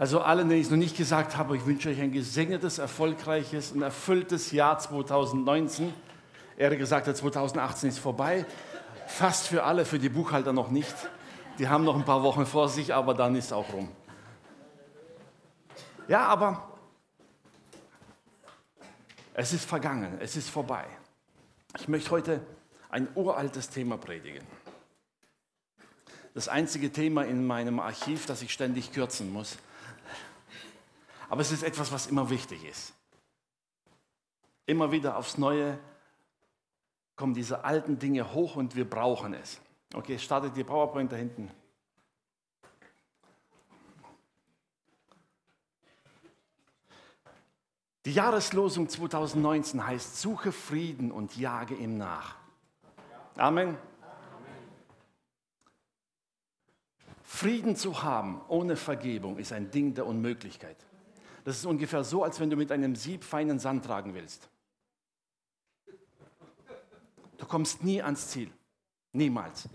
Also allen, denen ich es noch nicht gesagt habe, ich wünsche euch ein gesegnetes, erfolgreiches und erfülltes Jahr 2019. Ehrlich gesagt, der 2018 ist vorbei. Fast für alle, für die Buchhalter noch nicht. Die haben noch ein paar Wochen vor sich, aber dann ist auch rum. Ja, aber es ist vergangen, es ist vorbei. Ich möchte heute ein uraltes Thema predigen. Das einzige Thema in meinem Archiv, das ich ständig kürzen muss. Aber es ist etwas, was immer wichtig ist. Immer wieder aufs Neue kommen diese alten Dinge hoch und wir brauchen es. Okay, startet die PowerPoint da hinten. Die Jahreslosung 2019 heißt, suche Frieden und jage ihm nach. Amen. Frieden zu haben ohne Vergebung ist ein Ding der Unmöglichkeit. Das ist ungefähr so, als wenn du mit einem Sieb feinen Sand tragen willst. Du kommst nie ans Ziel. Niemals.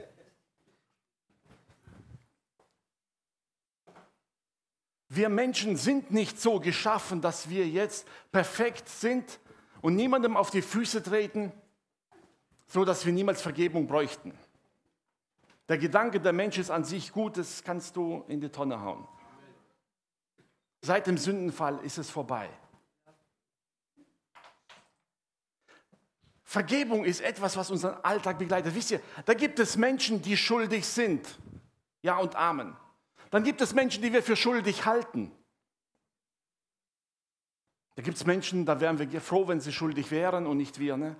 Wir Menschen sind nicht so geschaffen, dass wir jetzt perfekt sind und niemandem auf die Füße treten, so dass wir niemals Vergebung bräuchten. Der Gedanke, der Mensch ist an sich gut, das kannst du in die Tonne hauen. Seit dem Sündenfall ist es vorbei. Vergebung ist etwas, was unseren Alltag begleitet. Wisst ihr, da gibt es Menschen, die schuldig sind. Ja und Amen. Dann gibt es Menschen, die wir für schuldig halten. Da gibt es Menschen, da wären wir froh, wenn sie schuldig wären und nicht wir. Ne?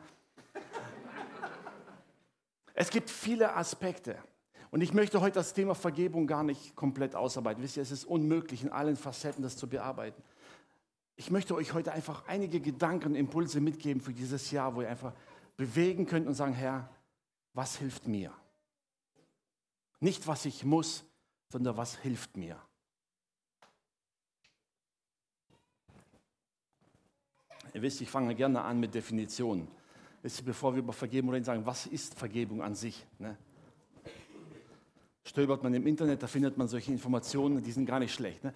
Es gibt viele Aspekte. Und ich möchte heute das Thema Vergebung gar nicht komplett ausarbeiten. Wisst ihr, es ist unmöglich, in allen Facetten das zu bearbeiten. Ich möchte euch heute einfach einige Gedanken Impulse mitgeben für dieses Jahr, wo ihr einfach bewegen könnt und sagen, Herr, was hilft mir? Nicht, was ich muss, sondern was hilft mir? Ihr wisst, ich fange gerne an mit Definitionen. Bevor wir über Vergebung reden, sagen, was ist Vergebung an sich? Ne? Stöbert man im Internet, da findet man solche Informationen, die sind gar nicht schlecht. Ne?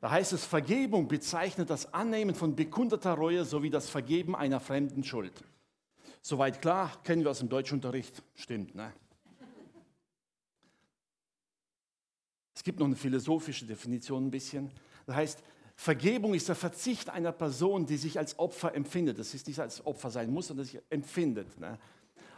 Da heißt es, Vergebung bezeichnet das Annehmen von bekundeter Reue sowie das Vergeben einer fremden Schuld. Soweit klar, kennen wir aus dem Deutschunterricht, stimmt. Ne? Es gibt noch eine philosophische Definition ein bisschen. Das heißt, Vergebung ist der Verzicht einer Person, die sich als Opfer empfindet. Das ist nicht als Opfer sein muss, sondern sich empfindet. Ne?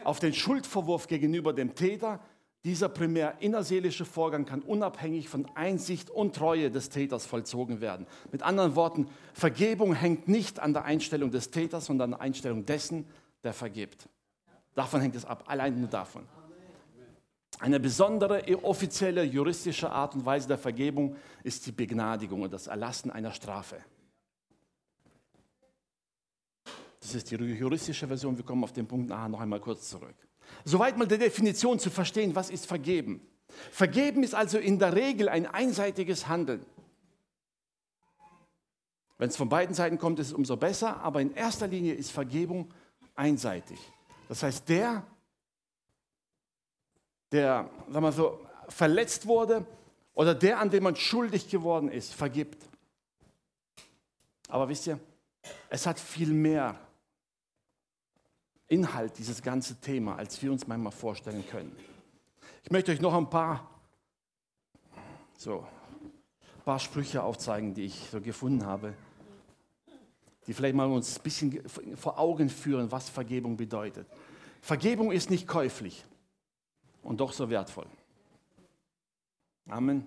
Auf den Schuldvorwurf gegenüber dem Täter dieser primär innerseelische Vorgang kann unabhängig von Einsicht und Treue des Täters vollzogen werden. Mit anderen Worten, Vergebung hängt nicht an der Einstellung des Täters, sondern an der Einstellung dessen, der vergibt. Davon hängt es ab, allein nur davon. Eine besondere offizielle juristische Art und Weise der Vergebung ist die Begnadigung und das Erlassen einer Strafe. Das ist die juristische Version. Wir kommen auf den Punkt nachher noch einmal kurz zurück. Soweit mal die Definition zu verstehen, was ist vergeben. Vergeben ist also in der Regel ein einseitiges Handeln. Wenn es von beiden Seiten kommt, ist es umso besser, aber in erster Linie ist Vergebung einseitig. Das heißt, der, der sagen wir so, verletzt wurde oder der, an dem man schuldig geworden ist, vergibt. Aber wisst ihr, es hat viel mehr Inhalt, dieses ganze Thema, als wir uns manchmal vorstellen können. Ich möchte euch noch ein paar, so, ein paar Sprüche aufzeigen, die ich so gefunden habe, die vielleicht mal uns ein bisschen vor Augen führen, was Vergebung bedeutet. Vergebung ist nicht käuflich und doch so wertvoll. Amen.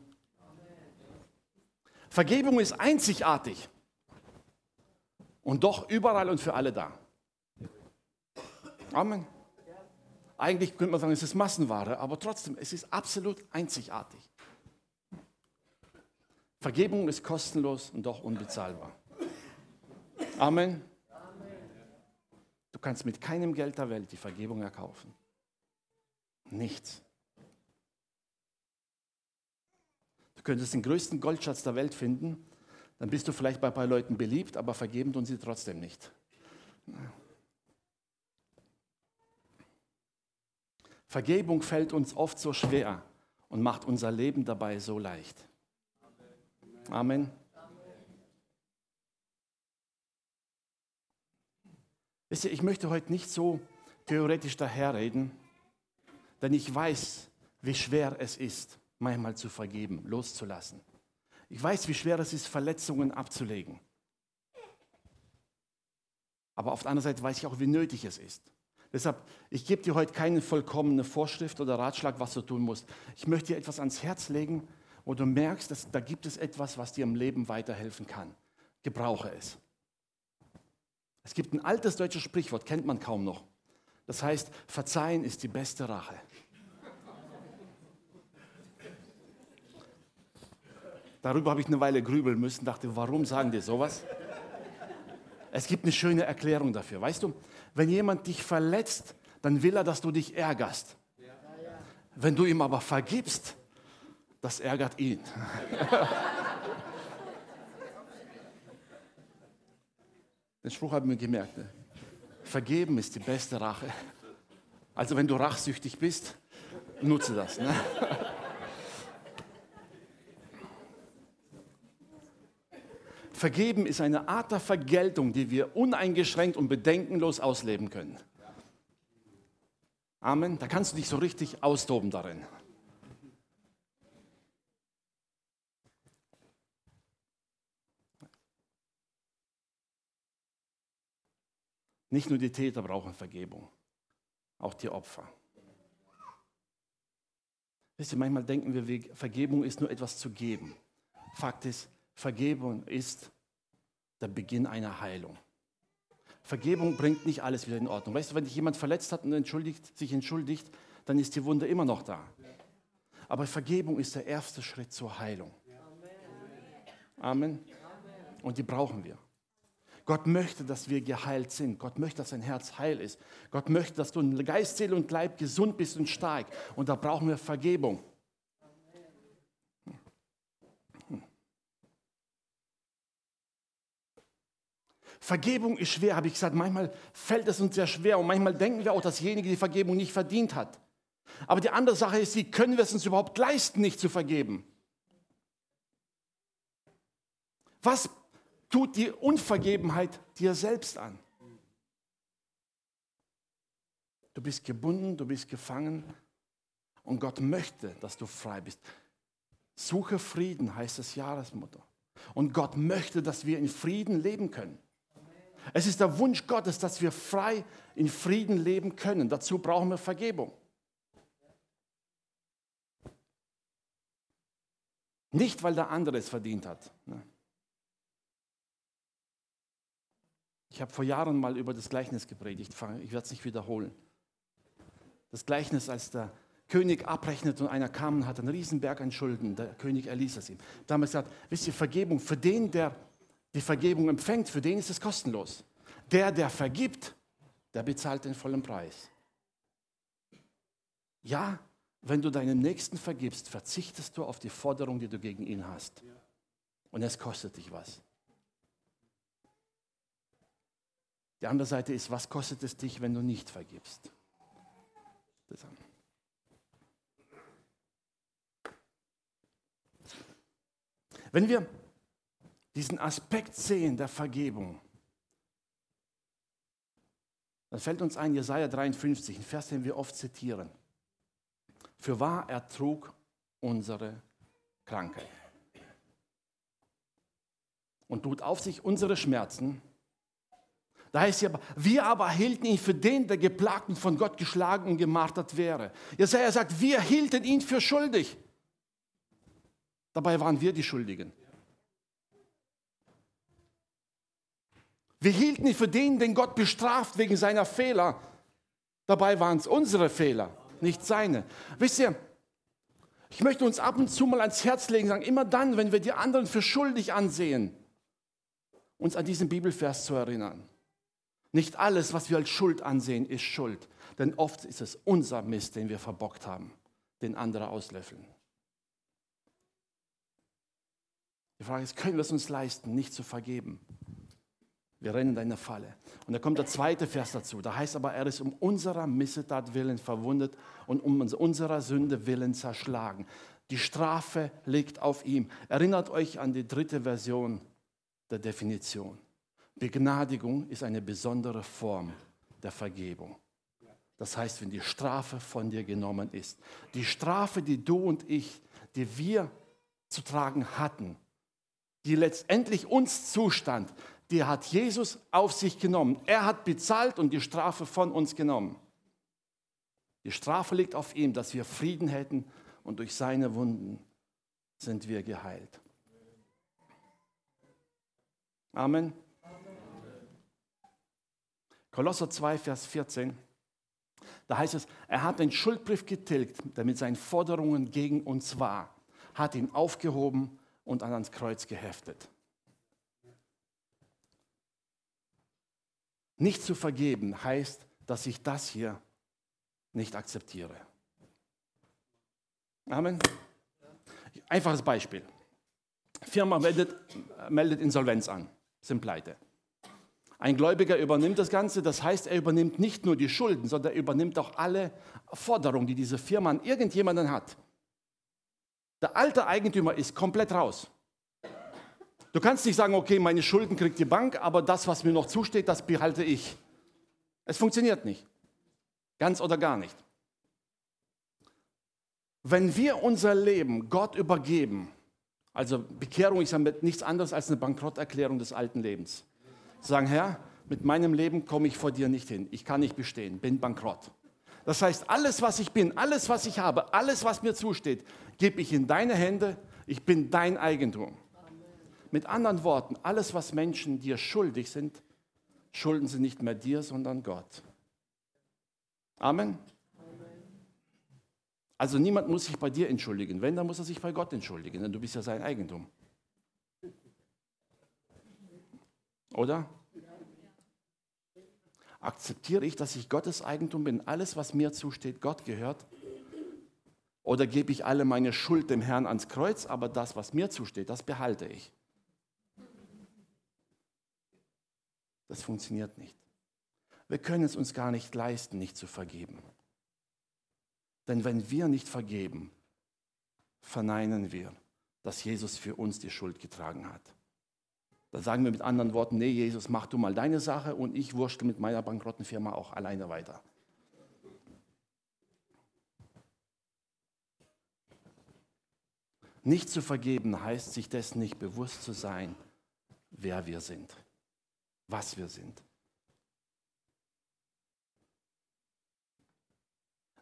Vergebung ist einzigartig und doch überall und für alle da. Amen. Eigentlich könnte man sagen, es ist Massenware, aber trotzdem, es ist absolut einzigartig. Vergebung ist kostenlos und doch unbezahlbar. Amen. Du kannst mit keinem Geld der Welt die Vergebung erkaufen. Nichts. Du könntest den größten Goldschatz der Welt finden, dann bist du vielleicht bei ein paar Leuten beliebt, aber vergeben tun sie trotzdem nicht. Vergebung fällt uns oft so schwer und macht unser Leben dabei so leicht. Amen. Wisst ihr, ich möchte heute nicht so theoretisch daherreden, denn ich weiß, wie schwer es ist, manchmal zu vergeben, loszulassen. Ich weiß, wie schwer es ist, Verletzungen abzulegen. Aber auf der anderen Seite weiß ich auch, wie nötig es ist. Deshalb, ich gebe dir heute keine vollkommene Vorschrift oder Ratschlag, was du tun musst. Ich möchte dir etwas ans Herz legen, wo du merkst, dass da gibt es etwas, was dir im Leben weiterhelfen kann. Gebrauche es. Es gibt ein altes deutsches Sprichwort, kennt man kaum noch. Das heißt, verzeihen ist die beste Rache. Darüber habe ich eine Weile grübeln müssen, dachte, warum sagen die sowas? Es gibt eine schöne Erklärung dafür. Weißt du, wenn jemand dich verletzt, dann will er, dass du dich ärgerst. Wenn du ihm aber vergibst, das ärgert ihn. Den Spruch habe ich mir gemerkt. Ne? Vergeben ist die beste Rache. Also wenn du rachsüchtig bist, nutze das. Ne? Vergeben ist eine Art der Vergeltung, die wir uneingeschränkt und bedenkenlos ausleben können. Amen. Da kannst du dich so richtig austoben darin. Nicht nur die Täter brauchen Vergebung, auch die Opfer. Wisst ihr, manchmal denken wir, Vergebung ist nur etwas zu geben. Fakt ist, Vergebung ist der Beginn einer Heilung. Vergebung bringt nicht alles wieder in Ordnung. Weißt du, wenn dich jemand verletzt hat und entschuldigt, sich entschuldigt, dann ist die Wunde immer noch da. Aber Vergebung ist der erste Schritt zur Heilung. Amen. Und die brauchen wir. Gott möchte, dass wir geheilt sind. Gott möchte, dass dein Herz heil ist. Gott möchte, dass du in Geist, Seele und Leib gesund bist und stark. Und da brauchen wir Vergebung. Vergebung ist schwer, habe ich gesagt. Manchmal fällt es uns sehr schwer und manchmal denken wir auch, dass derjenige die Vergebung nicht verdient hat. Aber die andere Sache ist, wie können wir es uns überhaupt leisten, nicht zu vergeben? Was tut die Unvergebenheit dir selbst an? Du bist gebunden, du bist gefangen und Gott möchte, dass du frei bist. Suche Frieden, heißt das Jahresmotto. Und Gott möchte, dass wir in Frieden leben können. Es ist der Wunsch Gottes, dass wir frei in Frieden leben können. Dazu brauchen wir Vergebung. Nicht, weil der andere es verdient hat. Ne? Ich habe vor Jahren mal über das Gleichnis gepredigt. Ich werde es nicht wiederholen. Das Gleichnis, als der König abrechnet und einer kam und hat einen Riesenberg an Schulden. Der König erließ es ihm. Damals gesagt, wisst ihr, Vergebung für den, der die Vergebung empfängt, für den ist es kostenlos. Der, der vergibt, der bezahlt den vollen Preis. Ja, wenn du deinem Nächsten vergibst, verzichtest du auf die Forderung, die du gegen ihn hast. Und es kostet dich was. Die andere Seite ist, was kostet es dich, wenn du nicht vergibst? Wenn wir diesen Aspekt sehen der Vergebung, dann fällt uns ein Jesaja 53, ein Vers, den wir oft zitieren. Für wahr er trug unsere Krankheit und tut auf sich unsere Schmerzen. Da heißt es aber, wir aber hielten ihn für den, der geplagt und von Gott geschlagen und gemartert wäre. Jesaja sagt, wir hielten ihn für schuldig. Dabei waren wir die Schuldigen. Wir hielten ihn für den, den Gott bestraft wegen seiner Fehler. Dabei waren es unsere Fehler, nicht seine. Wisst ihr, ich möchte uns ab und zu mal ans Herz legen, sagen, immer dann, wenn wir die anderen für schuldig ansehen, uns an diesen Bibelvers zu erinnern. Nicht alles, was wir als Schuld ansehen, ist Schuld. Denn oft ist es unser Mist, den wir verbockt haben, den andere auslöffeln. Die Frage ist, können wir es uns leisten, nicht zu vergeben? Wir rennen in eine Falle. Und da kommt der zweite Vers dazu. Da heißt aber, er ist um unserer Missetat willen verwundet und um unserer Sünde willen zerschlagen. Die Strafe liegt auf ihm. Erinnert euch an die dritte Version der Definition. Begnadigung ist eine besondere Form der Vergebung. Das heißt, wenn die Strafe von dir genommen ist. Die Strafe, die du und ich, die wir zu tragen hatten, die letztendlich uns zustand, die hat Jesus auf sich genommen. Er hat bezahlt und die Strafe von uns genommen. Die Strafe liegt auf ihm, dass wir Frieden hätten und durch seine Wunden sind wir geheilt. Amen. Kolosser 2, Vers 14. Da heißt es, er hat den Schuldbrief getilgt, der mit seinen Forderungen gegen uns war, hat ihn aufgehoben und an ans Kreuz geheftet. Nicht zu vergeben heißt, dass ich das hier nicht akzeptiere. Amen. Einfaches Beispiel. Firma meldet, meldet Insolvenz an, sind pleite. Ein Gläubiger übernimmt das Ganze, das heißt, er übernimmt nicht nur die Schulden, sondern er übernimmt auch alle Forderungen, die diese Firma an irgendjemanden hat. Der alte Eigentümer ist komplett raus. Du kannst nicht sagen, okay, meine Schulden kriegt die Bank, aber das, was mir noch zusteht, das behalte ich. Es funktioniert nicht. Ganz oder gar nicht. Wenn wir unser Leben Gott übergeben, also Bekehrung ist ja nichts anderes als eine Bankrotterklärung des alten Lebens. Sagen, Herr, mit meinem Leben komme ich vor dir nicht hin. Ich kann nicht bestehen, bin bankrott. Das heißt, alles, was ich bin, alles, was ich habe, alles, was mir zusteht, gebe ich in deine Hände. Ich bin dein Eigentum. Mit anderen Worten, alles, was Menschen dir schuldig sind, schulden sie nicht mehr dir, sondern Gott. Amen. Also niemand muss sich bei dir entschuldigen. Wenn, dann muss er sich bei Gott entschuldigen, denn du bist ja sein Eigentum. Oder? Akzeptiere ich, dass ich Gottes Eigentum bin, alles, was mir zusteht, Gott gehört? Oder gebe ich alle meine Schuld dem Herrn ans Kreuz, aber das, was mir zusteht, das behalte ich? Das funktioniert nicht. Wir können es uns gar nicht leisten, nicht zu vergeben. Denn wenn wir nicht vergeben, verneinen wir, dass Jesus für uns die Schuld getragen hat. Da sagen wir mit anderen Worten, nee Jesus, mach du mal deine Sache und ich wurschtel mit meiner bankrotten Firma auch alleine weiter. Nicht zu vergeben heißt, sich dessen nicht bewusst zu sein, wer wir sind was wir sind.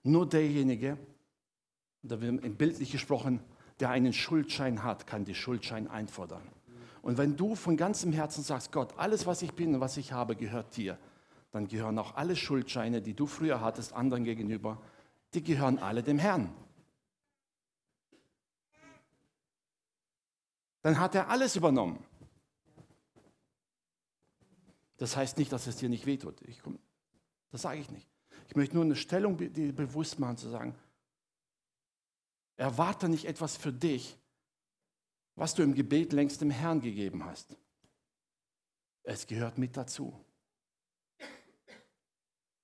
Nur derjenige, da wird bildlich gesprochen, der einen Schuldschein hat, kann die Schuldschein einfordern. Und wenn du von ganzem Herzen sagst, Gott, alles, was ich bin und was ich habe, gehört dir, dann gehören auch alle Schuldscheine, die du früher hattest, anderen gegenüber, die gehören alle dem Herrn. Dann hat er alles übernommen. Das heißt nicht, dass es dir nicht wehtut. Ich, das sage ich nicht. Ich möchte nur eine Stellung dir bewusst machen, zu sagen, erwarte nicht etwas für dich, was du im Gebet längst dem Herrn gegeben hast. Es gehört mit dazu.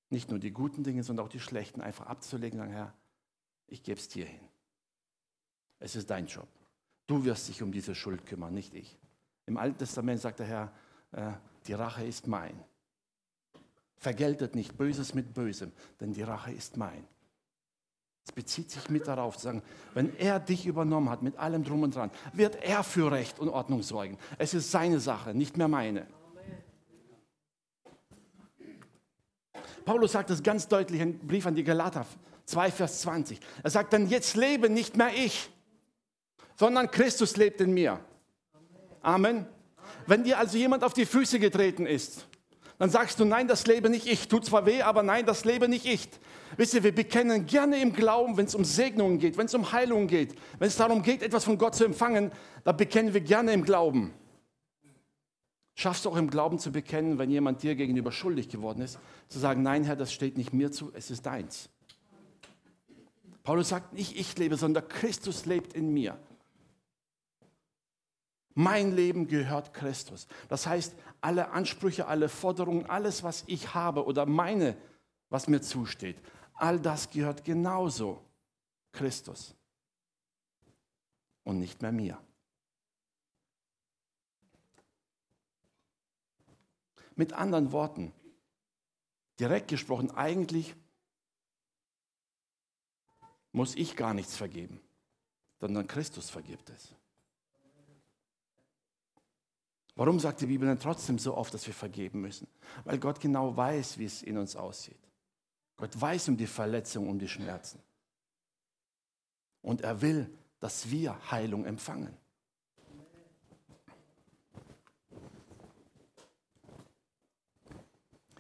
Nicht nur die guten Dinge, sondern auch die schlechten einfach abzulegen und sagen, Herr, ich gebe es dir hin. Es ist dein Job. Du wirst dich um diese Schuld kümmern, nicht ich. Im Alten Testament sagt der Herr, äh, die Rache ist mein. Vergeltet nicht Böses mit Bösem, denn die Rache ist mein. Es bezieht sich mit darauf zu sagen, wenn er dich übernommen hat mit allem drum und dran, wird er für Recht und Ordnung sorgen. Es ist seine Sache, nicht mehr meine. Paulus sagt das ganz deutlich im Brief an die Galater 2, Vers 20. Er sagt dann, jetzt lebe nicht mehr ich, sondern Christus lebt in mir. Amen. Wenn dir also jemand auf die Füße getreten ist, dann sagst du, nein, das lebe nicht ich. Tut zwar weh, aber nein, das lebe nicht ich. Wisst ihr, wir bekennen gerne im Glauben, wenn es um Segnungen geht, wenn es um Heilung geht, wenn es darum geht, etwas von Gott zu empfangen, da bekennen wir gerne im Glauben. Schaffst du auch im Glauben zu bekennen, wenn jemand dir gegenüber schuldig geworden ist, zu sagen, nein, Herr, das steht nicht mir zu, es ist deins. Paulus sagt nicht, ich lebe, sondern Christus lebt in mir. Mein Leben gehört Christus. Das heißt, alle Ansprüche, alle Forderungen, alles, was ich habe oder meine, was mir zusteht, all das gehört genauso Christus. und nicht mehr mir. Mit anderen Worten, direkt gesprochen, eigentlich muss ich gar nichts vergeben, sondern Christus vergibt es. Warum sagt die Bibel dann trotzdem so oft, dass wir vergeben müssen? Weil Gott genau weiß, wie es in uns aussieht. Gott weiß um die Verletzungen, um die Schmerzen. Und er will, dass wir Heilung empfangen.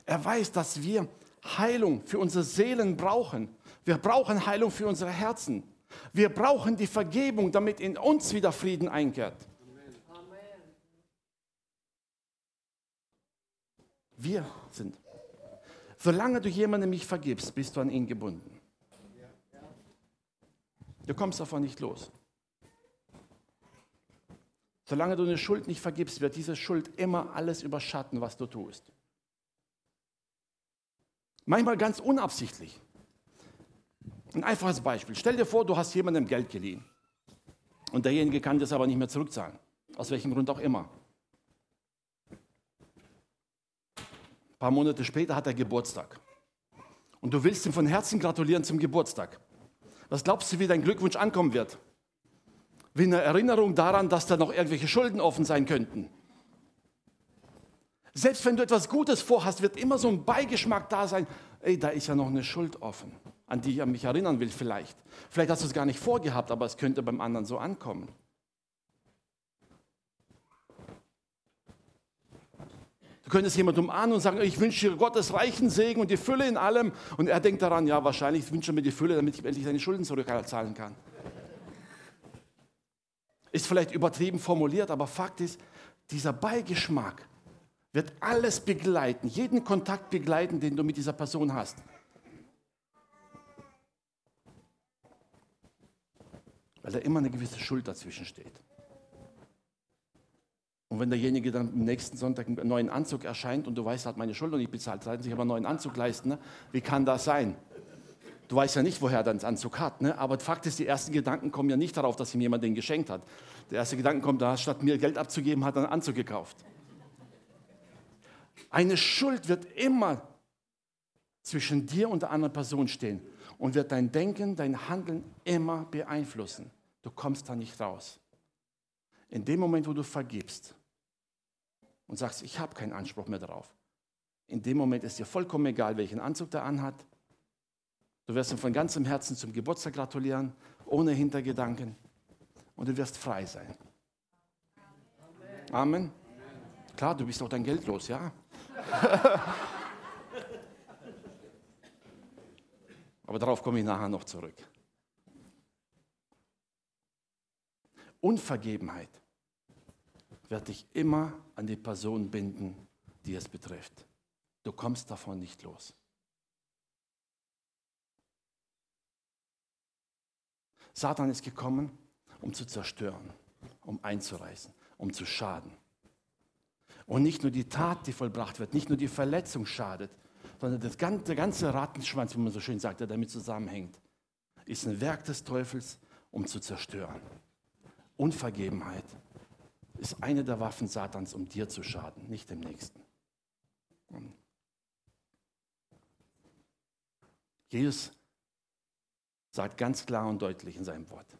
Er weiß, dass wir Heilung für unsere Seelen brauchen. Wir brauchen Heilung für unsere Herzen. Wir brauchen die Vergebung, damit in uns wieder Frieden einkehrt. Wir sind. Solange du jemandem nicht vergibst, bist du an ihn gebunden. Du kommst davon nicht los. Solange du eine Schuld nicht vergibst, wird diese Schuld immer alles überschatten, was du tust. Manchmal ganz unabsichtlich. Ein einfaches Beispiel. Stell dir vor, du hast jemandem Geld geliehen. Und derjenige kann das aber nicht mehr zurückzahlen. Aus welchem Grund auch immer. Paar Monate später hat er Geburtstag. Und du willst ihm von Herzen gratulieren zum Geburtstag. Was glaubst du, wie dein Glückwunsch ankommen wird? Wie eine Erinnerung daran, dass da noch irgendwelche Schulden offen sein könnten. Selbst wenn du etwas Gutes vorhast, wird immer so ein Beigeschmack da sein. Ey, da ist ja noch eine Schuld offen, an die ich mich erinnern will vielleicht. Vielleicht hast du es gar nicht vorgehabt, aber es könnte beim anderen so ankommen. Du könntest jemandem an und sagen, ich wünsche dir Gottes reichen Segen und die Fülle in allem. Und er denkt daran, ja, wahrscheinlich wünsche er mir die Fülle, damit ich endlich seine Schulden zurückzahlen kann. Ist vielleicht übertrieben formuliert, aber Fakt ist, dieser Beigeschmack wird alles begleiten, jeden Kontakt begleiten, den du mit dieser Person hast. Weil da immer eine gewisse Schuld dazwischen steht. Und wenn derjenige dann am nächsten Sonntag einen neuen Anzug erscheint und du weißt, er hat meine Schuld und ich bezahlt, sollten sich aber einen neuen Anzug leisten, ne? wie kann das sein? Du weißt ja nicht, woher er dann den Anzug hat. Ne? Aber Fakt ist, die ersten Gedanken kommen ja nicht darauf, dass ihm jemand den geschenkt hat. Der erste Gedanke kommt, da statt mir Geld abzugeben, hat er einen Anzug gekauft. Eine Schuld wird immer zwischen dir und der anderen Person stehen und wird dein Denken, dein Handeln immer beeinflussen. Du kommst da nicht raus. In dem Moment, wo du vergibst und sagst, ich habe keinen Anspruch mehr darauf, in dem Moment ist dir vollkommen egal, welchen Anzug der anhat. Du wirst ihm von ganzem Herzen zum Geburtstag gratulieren, ohne Hintergedanken. Und du wirst frei sein. Amen. Klar, du bist auch dein Geld los, ja. Aber darauf komme ich nachher noch zurück. Unvergebenheit wird dich immer an die Person binden, die es betrifft. Du kommst davon nicht los. Satan ist gekommen, um zu zerstören, um einzureißen, um zu schaden. Und nicht nur die Tat, die vollbracht wird, nicht nur die Verletzung schadet, sondern das ganze, der ganze Rattenschwanz, wie man so schön sagt, der damit zusammenhängt, ist ein Werk des Teufels, um zu zerstören. Unvergebenheit ist eine der Waffen Satans, um dir zu schaden, nicht dem Nächsten. Jesus sagt ganz klar und deutlich in seinem Wort,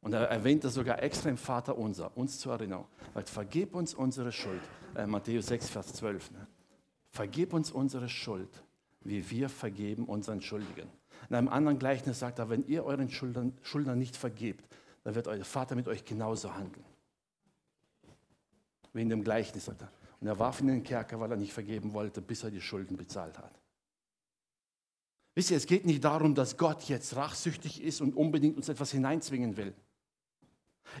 und er erwähnt das sogar extra im Vater unser, uns zur Erinnerung. Weil vergib uns unsere Schuld. Äh, Matthäus 6, Vers 12. Ne? Vergib uns unsere Schuld, wie wir vergeben unseren Schuldigen. In einem anderen Gleichnis sagt er, wenn ihr euren Schuldern, Schuldnern nicht vergebt, dann wird euer Vater mit euch genauso handeln. In dem Gleichnis. Und er warf ihn in den Kerker, weil er nicht vergeben wollte, bis er die Schulden bezahlt hat. Wisst ihr, es geht nicht darum, dass Gott jetzt rachsüchtig ist und unbedingt uns etwas hineinzwingen will.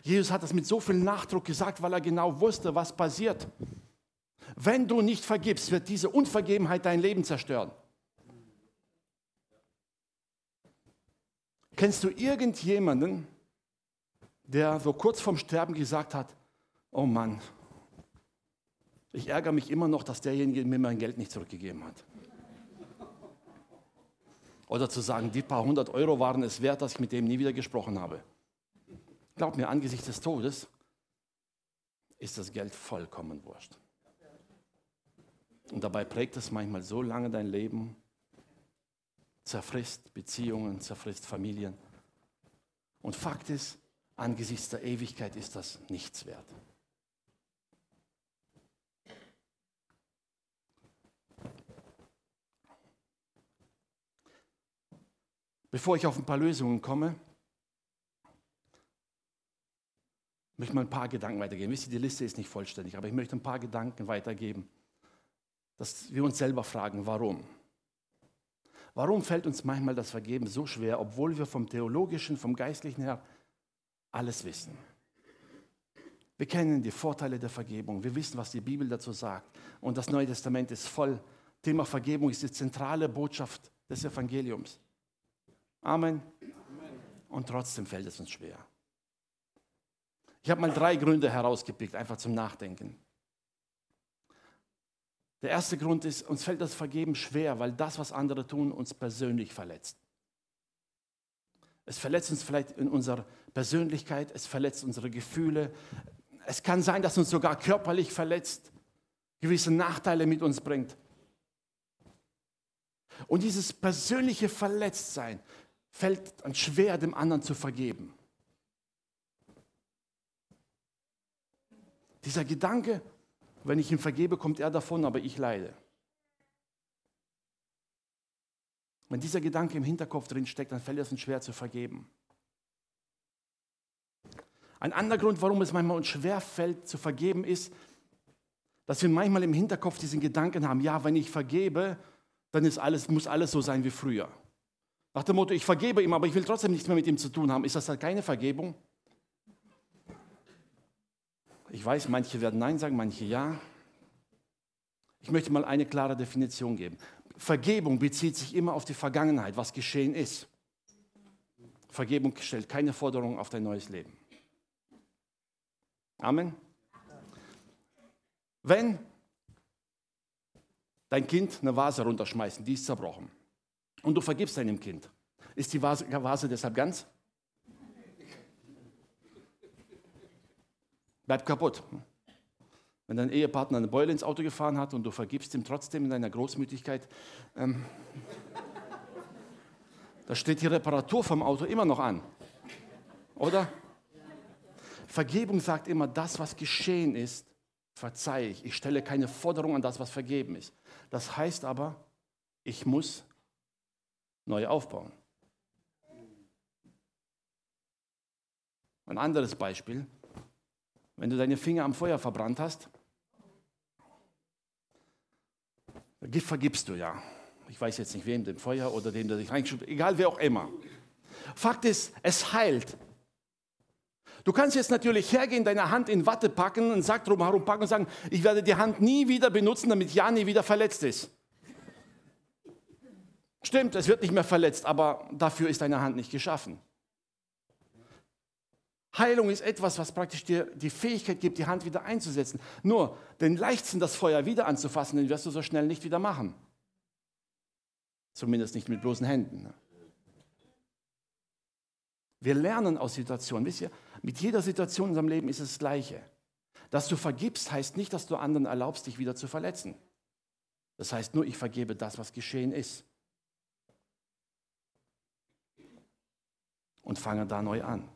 Jesus hat das mit so viel Nachdruck gesagt, weil er genau wusste, was passiert. Wenn du nicht vergibst, wird diese Unvergebenheit dein Leben zerstören. Kennst du irgendjemanden, der so kurz vorm Sterben gesagt hat, oh Mann, ich ärgere mich immer noch, dass derjenige mir mein Geld nicht zurückgegeben hat. Oder zu sagen, die paar hundert Euro waren es wert, dass ich mit dem nie wieder gesprochen habe. Glaub mir, angesichts des Todes ist das Geld vollkommen wurscht. Und dabei prägt es manchmal so lange dein Leben, zerfrisst Beziehungen, zerfrisst Familien. Und Fakt ist, angesichts der Ewigkeit ist das nichts wert. Bevor ich auf ein paar Lösungen komme, möchte ich mal ein paar Gedanken weitergeben. Wisst ihr, die Liste ist nicht vollständig, aber ich möchte ein paar Gedanken weitergeben, dass wir uns selber fragen, warum? Warum fällt uns manchmal das Vergeben so schwer, obwohl wir vom theologischen, vom geistlichen her alles wissen? Wir kennen die Vorteile der Vergebung, wir wissen, was die Bibel dazu sagt und das Neue Testament ist voll. Thema Vergebung ist die zentrale Botschaft des Evangeliums. Amen. Und trotzdem fällt es uns schwer. Ich habe mal drei Gründe herausgepickt, einfach zum Nachdenken. Der erste Grund ist, uns fällt das Vergeben schwer, weil das, was andere tun, uns persönlich verletzt. Es verletzt uns vielleicht in unserer Persönlichkeit, es verletzt unsere Gefühle. Es kann sein, dass uns sogar körperlich verletzt, gewisse Nachteile mit uns bringt. Und dieses persönliche Verletztsein fällt dann schwer, dem anderen zu vergeben. Dieser Gedanke, wenn ich ihm vergebe, kommt er davon, aber ich leide. Wenn dieser Gedanke im Hinterkopf drin steckt, dann fällt es uns schwer zu vergeben. Ein anderer Grund, warum es manchmal uns schwer fällt zu vergeben, ist, dass wir manchmal im Hinterkopf diesen Gedanken haben, ja, wenn ich vergebe, dann ist alles, muss alles so sein wie früher. Nach dem Motto, ich vergebe ihm, aber ich will trotzdem nichts mehr mit ihm zu tun haben. Ist das halt keine Vergebung? Ich weiß, manche werden Nein sagen, manche Ja. Ich möchte mal eine klare Definition geben. Vergebung bezieht sich immer auf die Vergangenheit, was geschehen ist. Vergebung stellt keine Forderung auf dein neues Leben. Amen. Wenn dein Kind eine Vase runterschmeißt, die ist zerbrochen, und du vergibst deinem Kind. Ist die Vase, Vase deshalb ganz? Bleibt kaputt. Wenn dein Ehepartner eine Beule ins Auto gefahren hat und du vergibst ihm trotzdem in deiner Großmütigkeit, ähm, da steht die Reparatur vom Auto immer noch an. Oder? Vergebung sagt immer, das, was geschehen ist, verzeihe ich. Ich stelle keine Forderung an das, was vergeben ist. Das heißt aber, ich muss neu aufbauen. Ein anderes Beispiel, wenn du deine Finger am Feuer verbrannt hast, vergibst du ja. Ich weiß jetzt nicht wem, dem Feuer oder dem, der sich reingeschüttet egal wer auch immer. Fakt ist, es heilt. Du kannst jetzt natürlich hergehen, deine Hand in Watte packen, einen Sack drumherum packen und sagen, ich werde die Hand nie wieder benutzen, damit ja nie wieder verletzt ist. Stimmt, es wird nicht mehr verletzt, aber dafür ist deine Hand nicht geschaffen. Heilung ist etwas, was praktisch dir die Fähigkeit gibt, die Hand wieder einzusetzen. Nur den Leichtsinn, das Feuer wieder anzufassen, den wirst du so schnell nicht wieder machen. Zumindest nicht mit bloßen Händen. Ne? Wir lernen aus Situationen. Wisst ihr, mit jeder Situation in unserem Leben ist es das Gleiche. Dass du vergibst, heißt nicht, dass du anderen erlaubst, dich wieder zu verletzen. Das heißt nur, ich vergebe das, was geschehen ist. Und fange da neu an.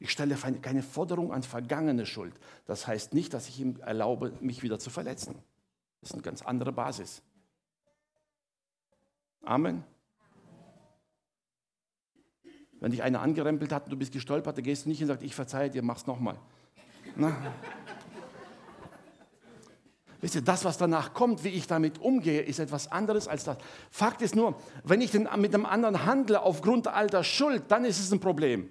Ich stelle keine Forderung an vergangene Schuld. Das heißt nicht, dass ich ihm erlaube, mich wieder zu verletzen. Das ist eine ganz andere Basis. Amen. Wenn dich einer angerempelt hat und du bist gestolpert, dann gehst du nicht und sagst, ich verzeihe dir, mach's nochmal. Wisst ihr, das, was danach kommt, wie ich damit umgehe, ist etwas anderes als das. Fakt ist nur, wenn ich mit einem anderen handle aufgrund alter Schuld, dann ist es ein Problem.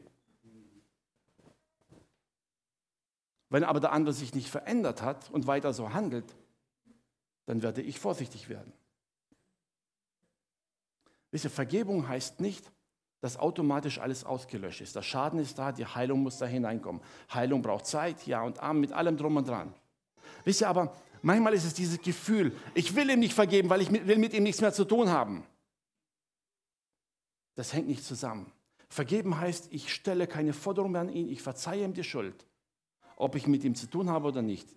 Wenn aber der andere sich nicht verändert hat und weiter so handelt, dann werde ich vorsichtig werden. Wisst ihr, Vergebung heißt nicht, dass automatisch alles ausgelöscht ist. Der Schaden ist da, die Heilung muss da hineinkommen. Heilung braucht Zeit, ja und Arm, mit allem drum und dran. Wisst ihr aber, Manchmal ist es dieses Gefühl, ich will ihm nicht vergeben, weil ich will mit ihm nichts mehr zu tun haben. Das hängt nicht zusammen. Vergeben heißt, ich stelle keine Forderung mehr an ihn, ich verzeihe ihm die Schuld. Ob ich mit ihm zu tun habe oder nicht,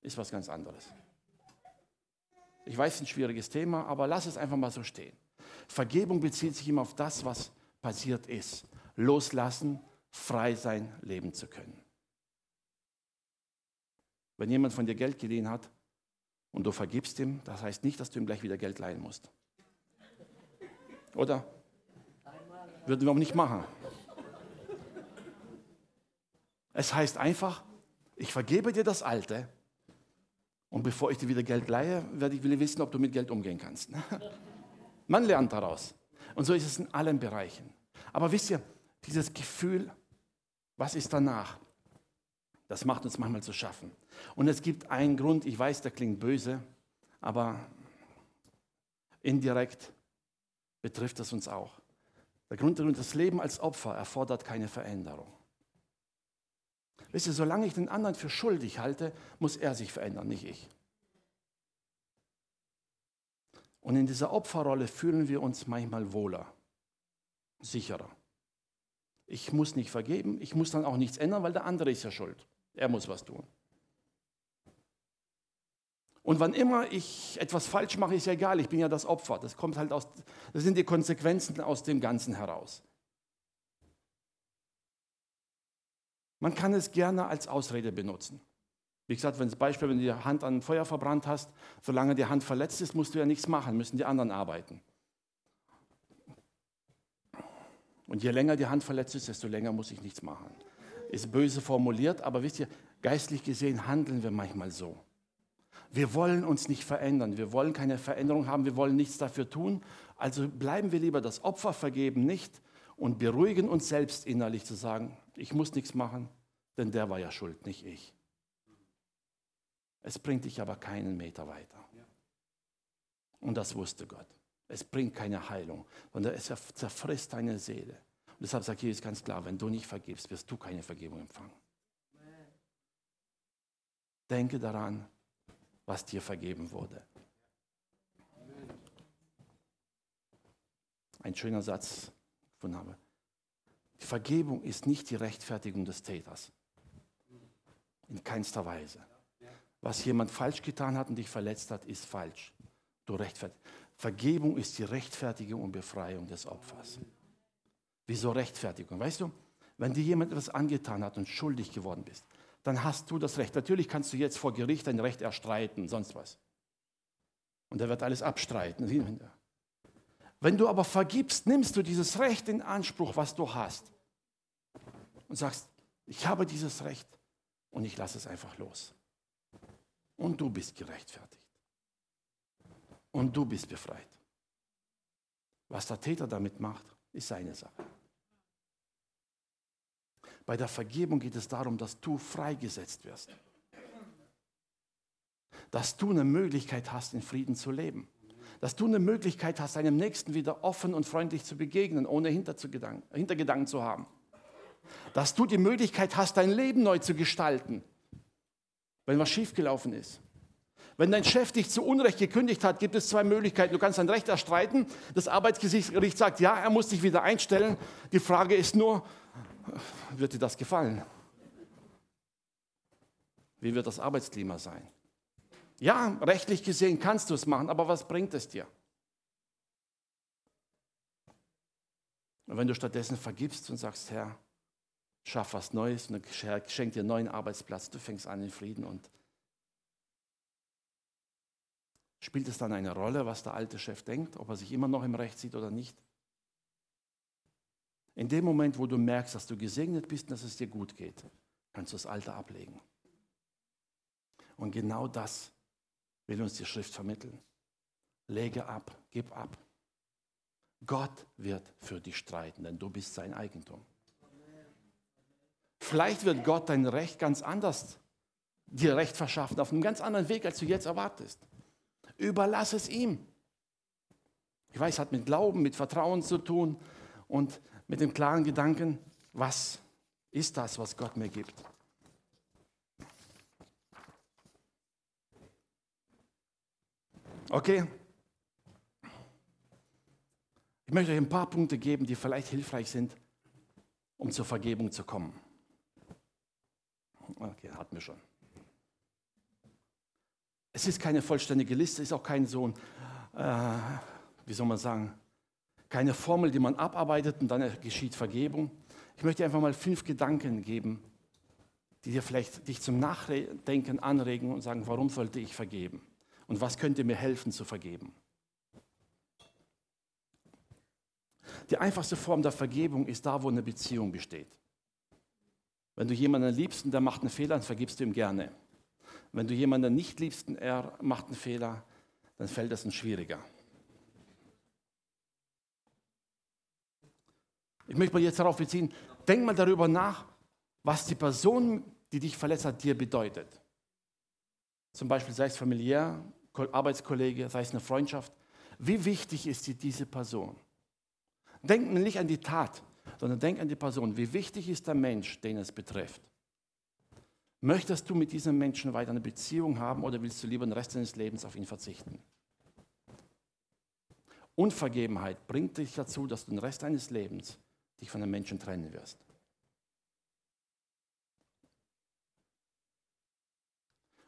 ist was ganz anderes. Ich weiß, es ist ein schwieriges Thema, aber lass es einfach mal so stehen. Vergebung bezieht sich immer auf das, was passiert ist. Loslassen, frei sein, leben zu können. Wenn jemand von dir Geld geliehen hat und du vergibst ihm, das heißt nicht, dass du ihm gleich wieder Geld leihen musst. Oder? Würden wir auch nicht machen. Es heißt einfach, ich vergebe dir das Alte und bevor ich dir wieder Geld leihe, werde ich will wissen, ob du mit Geld umgehen kannst. Man lernt daraus. Und so ist es in allen Bereichen. Aber wisst ihr, dieses Gefühl, was ist danach? Das macht uns manchmal zu schaffen. Und es gibt einen Grund, ich weiß, der klingt böse, aber indirekt betrifft es uns auch. Der Grund, das Leben als Opfer erfordert keine Veränderung. Wisst ihr, solange ich den anderen für schuldig halte, muss er sich verändern, nicht ich. Und in dieser Opferrolle fühlen wir uns manchmal wohler, sicherer. Ich muss nicht vergeben, ich muss dann auch nichts ändern, weil der andere ist ja schuld. Er muss was tun. Und wann immer ich etwas falsch mache, ist ja egal, ich bin ja das Opfer. Das kommt halt aus, das sind die Konsequenzen aus dem Ganzen heraus. Man kann es gerne als Ausrede benutzen. Wie gesagt, wenn zum Beispiel, wenn du die Hand an Feuer verbrannt hast, solange die Hand verletzt ist, musst du ja nichts machen, müssen die anderen arbeiten. Und je länger die Hand verletzt ist, desto länger muss ich nichts machen. Ist böse formuliert, aber wisst ihr, geistlich gesehen handeln wir manchmal so. Wir wollen uns nicht verändern, wir wollen keine Veränderung haben, wir wollen nichts dafür tun. Also bleiben wir lieber das Opfer vergeben nicht und beruhigen uns selbst innerlich zu sagen, ich muss nichts machen, denn der war ja schuld, nicht ich. Es bringt dich aber keinen Meter weiter. Und das wusste Gott. Es bringt keine Heilung, sondern es zerfrisst deine Seele. Deshalb sagt Jesus ganz klar, wenn du nicht vergibst, wirst du keine Vergebung empfangen. Denke daran, was dir vergeben wurde. Ein schöner Satz von Habe. Die Vergebung ist nicht die Rechtfertigung des Täters. In keinster Weise. Was jemand falsch getan hat und dich verletzt hat, ist falsch. Du rechtfertigst. Vergebung ist die Rechtfertigung und Befreiung des Opfers. Wieso Rechtfertigung? Weißt du, wenn dir jemand etwas angetan hat und schuldig geworden bist, dann hast du das Recht. Natürlich kannst du jetzt vor Gericht dein Recht erstreiten, sonst was. Und er wird alles abstreiten. Wenn du aber vergibst, nimmst du dieses Recht in Anspruch, was du hast. Und sagst, ich habe dieses Recht und ich lasse es einfach los. Und du bist gerechtfertigt. Und du bist befreit. Was der Täter damit macht, ist seine Sache. Bei der Vergebung geht es darum, dass du freigesetzt wirst. Dass du eine Möglichkeit hast, in Frieden zu leben dass du eine Möglichkeit hast, deinem Nächsten wieder offen und freundlich zu begegnen, ohne Hintergedanken zu haben. Dass du die Möglichkeit hast, dein Leben neu zu gestalten, wenn was schiefgelaufen ist. Wenn dein Chef dich zu Unrecht gekündigt hat, gibt es zwei Möglichkeiten. Du kannst dein Recht erstreiten. Das Arbeitsgericht sagt, ja, er muss dich wieder einstellen. Die Frage ist nur, wird dir das gefallen? Wie wird das Arbeitsklima sein? Ja, rechtlich gesehen kannst du es machen, aber was bringt es dir? Und wenn du stattdessen vergibst und sagst, Herr, schaff was Neues und schenk dir einen neuen Arbeitsplatz, du fängst an in Frieden und spielt es dann eine Rolle, was der alte Chef denkt, ob er sich immer noch im Recht sieht oder nicht? In dem Moment, wo du merkst, dass du gesegnet bist und dass es dir gut geht, kannst du das Alte ablegen. Und genau das will uns die Schrift vermitteln. Lege ab, gib ab. Gott wird für dich streiten, denn du bist sein Eigentum. Vielleicht wird Gott dein Recht ganz anders dir Recht verschaffen, auf einem ganz anderen Weg, als du jetzt erwartest. Überlass es ihm. Ich weiß, es hat mit Glauben, mit Vertrauen zu tun und mit dem klaren Gedanken, was ist das, was Gott mir gibt. Okay? Ich möchte euch ein paar Punkte geben, die vielleicht hilfreich sind, um zur Vergebung zu kommen. Okay, hatten wir schon. Es ist keine vollständige Liste, ist auch kein so äh, wie soll man sagen, keine Formel, die man abarbeitet und dann geschieht Vergebung. Ich möchte einfach mal fünf Gedanken geben, die dir vielleicht dich zum Nachdenken anregen und sagen, warum sollte ich vergeben? Und was könnte mir helfen zu vergeben? Die einfachste Form der Vergebung ist da, wo eine Beziehung besteht. Wenn du jemanden liebst und der macht einen Fehler, dann vergibst du ihm gerne. Wenn du jemanden nicht liebst und er macht einen Fehler, dann fällt das ein schwieriger. Ich möchte mal jetzt darauf beziehen, denk mal darüber nach, was die Person, die dich verletzt hat, dir bedeutet. Zum Beispiel sei es familiär, Arbeitskollege, sei es eine Freundschaft. Wie wichtig ist dir diese Person? Denk nicht an die Tat, sondern denk an die Person. Wie wichtig ist der Mensch, den es betrifft? Möchtest du mit diesem Menschen weiter eine Beziehung haben oder willst du lieber den Rest deines Lebens auf ihn verzichten? Unvergebenheit bringt dich dazu, dass du den Rest deines Lebens dich von einem Menschen trennen wirst.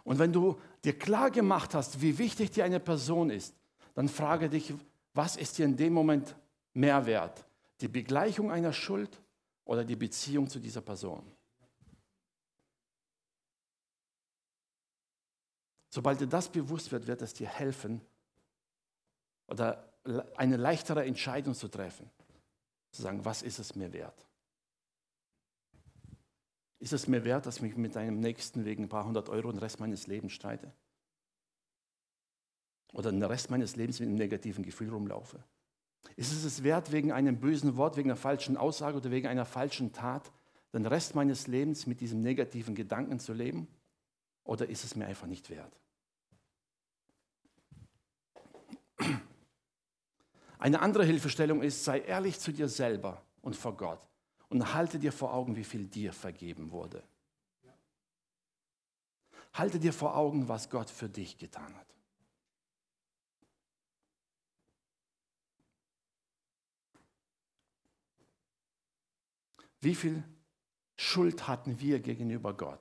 Und wenn du dir klar gemacht hast, wie wichtig dir eine Person ist, dann frage dich, was ist dir in dem Moment mehr wert? Die Begleichung einer Schuld oder die Beziehung zu dieser Person? Sobald dir das bewusst wird, wird es dir helfen oder eine leichtere Entscheidung zu treffen. Zu sagen, was ist es mir wert? Ist es mir wert, dass ich mich mit einem Nächsten wegen ein paar hundert Euro den Rest meines Lebens streite? Oder den Rest meines Lebens mit einem negativen Gefühl rumlaufe? Ist es es wert, wegen einem bösen Wort, wegen einer falschen Aussage oder wegen einer falschen Tat, den Rest meines Lebens mit diesem negativen Gedanken zu leben? Oder ist es mir einfach nicht wert? Eine andere Hilfestellung ist, sei ehrlich zu dir selber und vor Gott und halte dir vor Augen, wie viel dir vergeben wurde. Halte dir vor Augen, was Gott für dich getan hat. Wie viel Schuld hatten wir gegenüber Gott?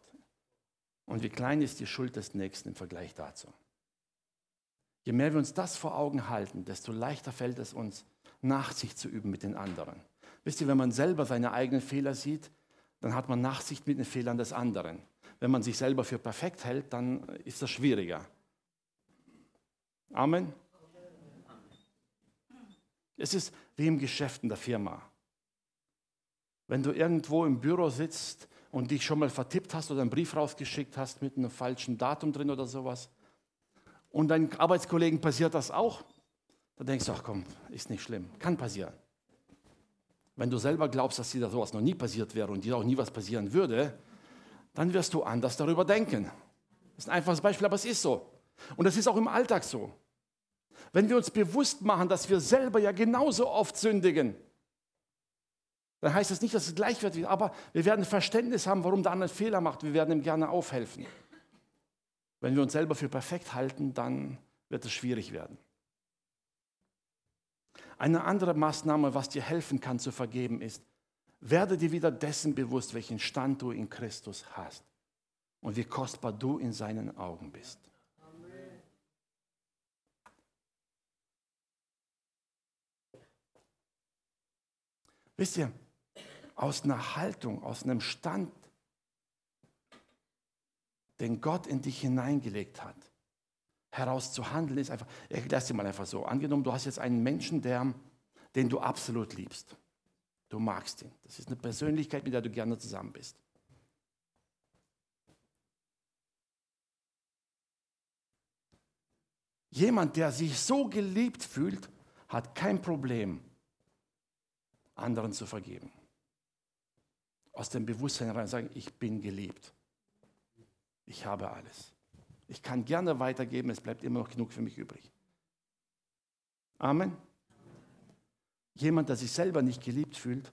Und wie klein ist die Schuld des Nächsten im Vergleich dazu? Je mehr wir uns das vor Augen halten, desto leichter fällt es uns, Nachsicht zu üben mit den anderen. Wisst ihr, wenn man selber seine eigenen Fehler sieht, dann hat man Nachsicht mit den Fehlern des anderen. Wenn man sich selber für perfekt hält, dann ist das schwieriger. Amen. Es ist wie im Geschäft in der Firma. Wenn du irgendwo im Büro sitzt und dich schon mal vertippt hast oder einen Brief rausgeschickt hast mit einem falschen Datum drin oder sowas, und deinen Arbeitskollegen passiert das auch, dann denkst du, ach komm, ist nicht schlimm, kann passieren. Wenn du selber glaubst, dass dir sowas noch nie passiert wäre und dir auch nie was passieren würde, dann wirst du anders darüber denken. Das ist ein einfaches Beispiel, aber es ist so. Und das ist auch im Alltag so. Wenn wir uns bewusst machen, dass wir selber ja genauso oft sündigen, dann heißt das nicht, dass es gleich wird, aber wir werden Verständnis haben, warum der andere Fehler macht. Wir werden ihm gerne aufhelfen. Wenn wir uns selber für perfekt halten, dann wird es schwierig werden. Eine andere Maßnahme, was dir helfen kann zu vergeben, ist, werde dir wieder dessen bewusst, welchen Stand du in Christus hast und wie kostbar du in seinen Augen bist. Wisst ihr, aus einer Haltung, aus einem Stand den Gott in dich hineingelegt hat, heraus zu handeln, ist einfach, ich es dir mal einfach so. Angenommen, du hast jetzt einen Menschen, der, den du absolut liebst. Du magst ihn. Das ist eine Persönlichkeit, mit der du gerne zusammen bist. Jemand, der sich so geliebt fühlt, hat kein Problem, anderen zu vergeben. Aus dem Bewusstsein heraus sagen, ich bin geliebt ich habe alles. Ich kann gerne weitergeben, es bleibt immer noch genug für mich übrig. Amen. Jemand, der sich selber nicht geliebt fühlt,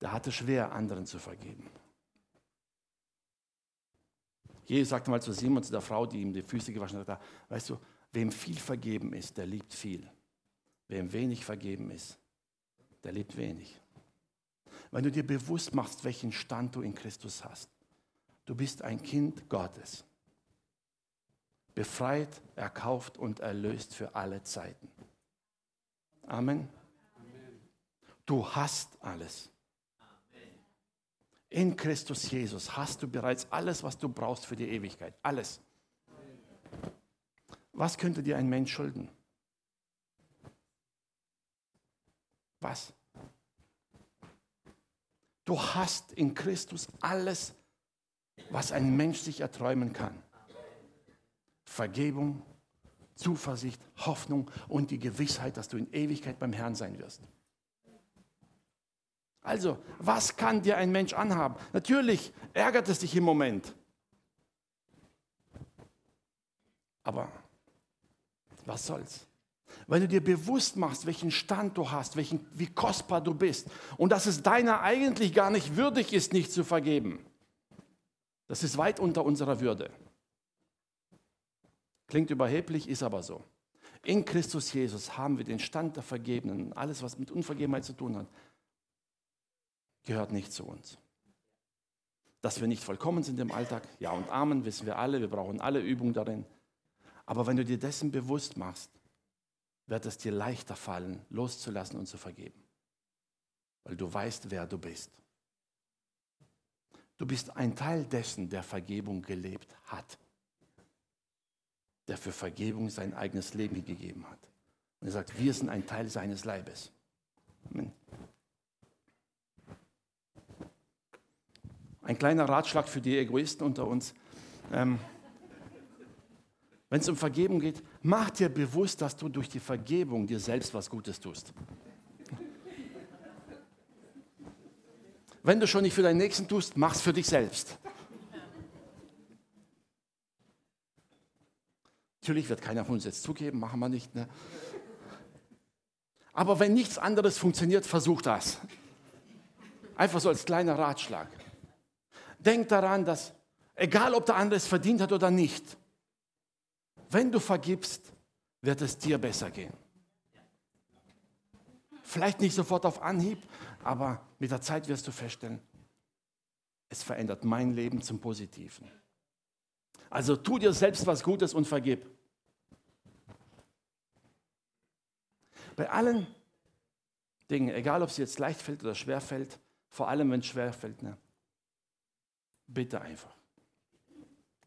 der hat es schwer, anderen zu vergeben. Jesus sagte mal zu Simon, zu der Frau, die ihm die Füße gewaschen hat, weißt du, wem viel vergeben ist, der liebt viel. Wem wenig vergeben ist, der liebt wenig. wenn du dir bewusst machst, welchen Stand du in Christus hast. Du bist ein Kind Gottes. Befreit, erkauft und erlöst für alle Zeiten. Amen. Du hast alles. In Christus Jesus hast du bereits alles, was du brauchst für die Ewigkeit. Alles. Was könnte dir ein Mensch schulden? Was? Du hast in Christus alles, was ein Mensch sich erträumen kann. Vergebung, Zuversicht, Hoffnung und die Gewissheit, dass du in Ewigkeit beim Herrn sein wirst. Also, was kann dir ein Mensch anhaben? Natürlich ärgert es dich im Moment. Aber was soll's? Wenn du dir bewusst machst, welchen Stand du hast, welchen, wie kostbar du bist und dass es deiner eigentlich gar nicht würdig ist, nicht zu vergeben. Das ist weit unter unserer Würde. Klingt überheblich, ist aber so. In Christus Jesus haben wir den Stand der Vergebenen. Alles, was mit Unvergebenheit zu tun hat, gehört nicht zu uns. Dass wir nicht vollkommen sind im Alltag, ja und Amen, wissen wir alle, wir brauchen alle Übung darin. Aber wenn du dir dessen bewusst machst, wird es dir leichter fallen, loszulassen und zu vergeben. Weil du weißt, wer du bist. Du bist ein Teil dessen, der Vergebung gelebt hat. Der für Vergebung sein eigenes Leben gegeben hat. Und er sagt, wir sind ein Teil seines Leibes. Amen. Ein kleiner Ratschlag für die Egoisten unter uns. Ähm, wenn es um Vergebung geht, mach dir bewusst, dass du durch die Vergebung dir selbst was Gutes tust. Wenn du schon nicht für deinen Nächsten tust, mach es für dich selbst. Natürlich wird keiner von uns jetzt zugeben, machen wir nicht. Ne? Aber wenn nichts anderes funktioniert, versuch das. Einfach so als kleiner Ratschlag. Denk daran, dass egal ob der andere es verdient hat oder nicht, wenn du vergibst, wird es dir besser gehen. Vielleicht nicht sofort auf Anhieb, aber mit der Zeit wirst du feststellen, es verändert mein Leben zum Positiven. Also tu dir selbst was Gutes und vergib. Bei allen Dingen, egal ob es jetzt leicht fällt oder schwer fällt, vor allem wenn es schwer fällt, ne, bitte einfach.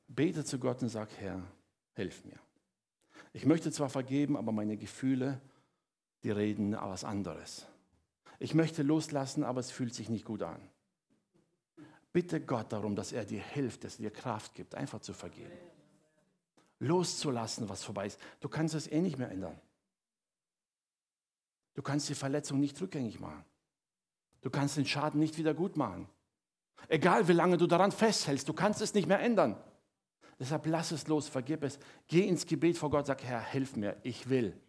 Bete zu Gott und sag, Herr, hilf mir. Ich möchte zwar vergeben, aber meine Gefühle, die reden was anderes. Ich möchte loslassen, aber es fühlt sich nicht gut an. Bitte Gott darum, dass er dir hilft, dass er dir Kraft gibt, einfach zu vergeben. Loszulassen, was vorbei ist. Du kannst es eh nicht mehr ändern. Du kannst die Verletzung nicht rückgängig machen. Du kannst den Schaden nicht wieder gut machen. Egal wie lange du daran festhältst, du kannst es nicht mehr ändern. Deshalb lass es los, vergib es. Geh ins Gebet vor Gott, sag, Herr, hilf mir, ich will.